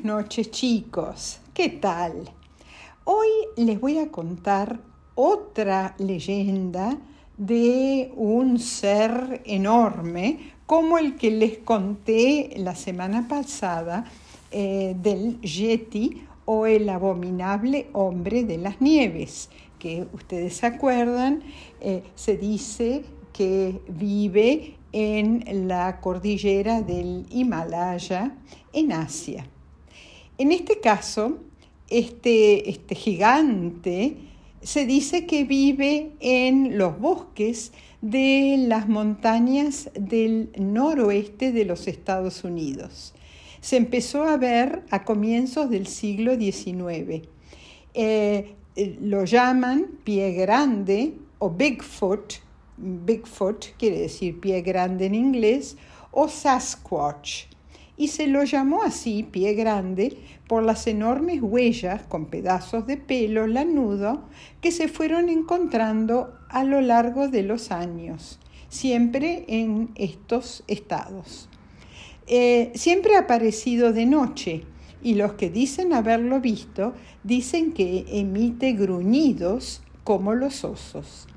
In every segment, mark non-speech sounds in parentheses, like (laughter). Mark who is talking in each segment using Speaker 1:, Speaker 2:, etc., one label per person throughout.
Speaker 1: Buenas noches chicos, ¿qué tal? Hoy les voy a contar otra leyenda de un ser enorme como el que les conté la semana pasada eh, del Yeti o el abominable hombre de las nieves, que ustedes se acuerdan, eh, se dice que vive en la cordillera del Himalaya, en Asia. En este caso, este, este gigante se dice que vive en los bosques de las montañas del noroeste de los Estados Unidos. Se empezó a ver a comienzos del siglo XIX. Eh, eh, lo llaman pie grande o Bigfoot Bigfoot quiere decir pie grande en inglés, o Sasquatch, y se lo llamó así pie grande por las enormes huellas con pedazos de pelo lanudo que se fueron encontrando a lo largo de los años, siempre en estos estados. Eh, siempre ha aparecido de noche y los que dicen haberlo visto dicen que emite gruñidos como los osos.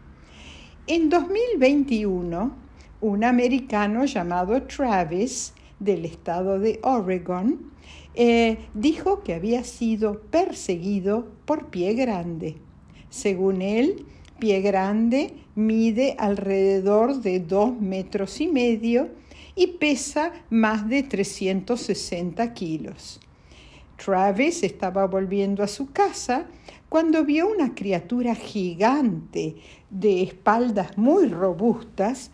Speaker 1: En 2021, un americano llamado Travis, del estado de Oregon, eh, dijo que había sido perseguido por Pie Grande. Según él, Pie Grande mide alrededor de dos metros y medio y pesa más de 360 kilos. Travis estaba volviendo a su casa cuando vio una criatura gigante de espaldas muy robustas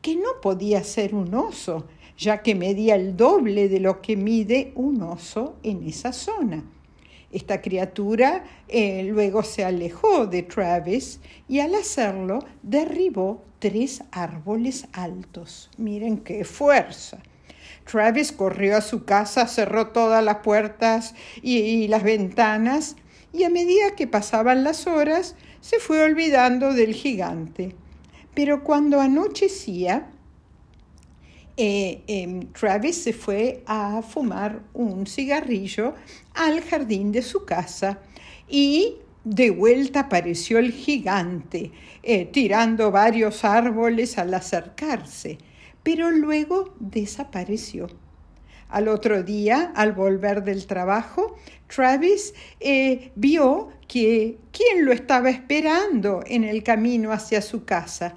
Speaker 1: que no podía ser un oso, ya que medía el doble de lo que mide un oso en esa zona. Esta criatura eh, luego se alejó de Travis y al hacerlo derribó tres árboles altos. Miren qué fuerza. Travis corrió a su casa, cerró todas las puertas y las ventanas y a medida que pasaban las horas se fue olvidando del gigante. Pero cuando anochecía, eh, em, Travis se fue a fumar un cigarrillo al jardín de su casa y de vuelta apareció el gigante, eh, tirando varios árboles al acercarse, pero luego desapareció. Al otro día, al volver del trabajo, Travis eh, vio que quién lo estaba esperando en el camino hacia su casa.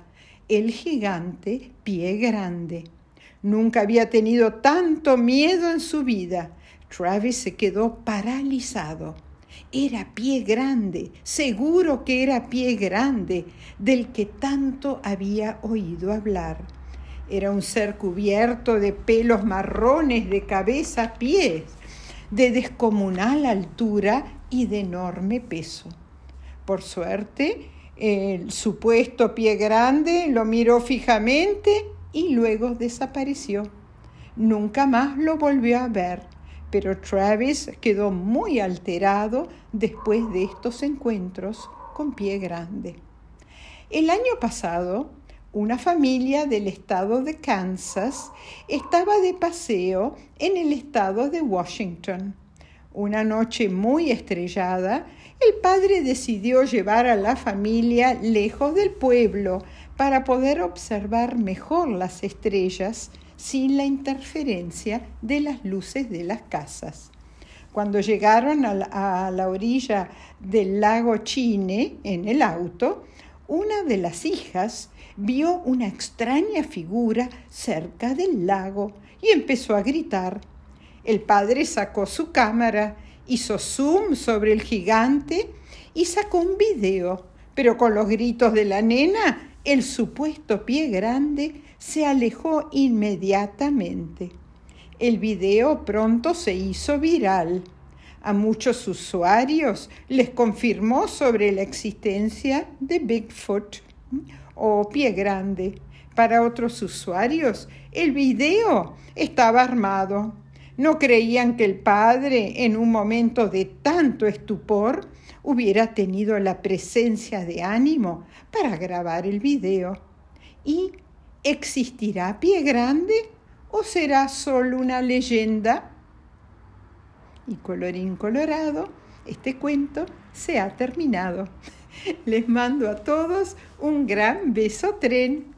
Speaker 1: El gigante Pie Grande. Nunca había tenido tanto miedo en su vida. Travis se quedó paralizado. Era pie grande, seguro que era pie grande, del que tanto había oído hablar. Era un ser cubierto de pelos marrones de cabeza a pies, de descomunal altura y de enorme peso. Por suerte, el supuesto pie grande lo miró fijamente y luego desapareció. Nunca más lo volvió a ver, pero Travis quedó muy alterado después de estos encuentros con pie grande. El año pasado, una familia del estado de Kansas estaba de paseo en el estado de Washington. Una noche muy estrellada, el padre decidió llevar a la familia lejos del pueblo para poder observar mejor las estrellas sin la interferencia de las luces de las casas. Cuando llegaron a la, la orilla del lago Chine en el auto, una de las hijas vio una extraña figura cerca del lago y empezó a gritar. El padre sacó su cámara, hizo zoom sobre el gigante y sacó un video, pero con los gritos de la nena, el supuesto pie grande se alejó inmediatamente. El video pronto se hizo viral. A muchos usuarios les confirmó sobre la existencia de Bigfoot o pie grande. Para otros usuarios, el video estaba armado. No creían que el padre, en un momento de tanto estupor, hubiera tenido la presencia de ánimo para grabar el video. ¿Y existirá pie grande o será solo una leyenda? Y colorín colorado, este cuento se ha terminado. (laughs) Les mando a todos un gran beso tren.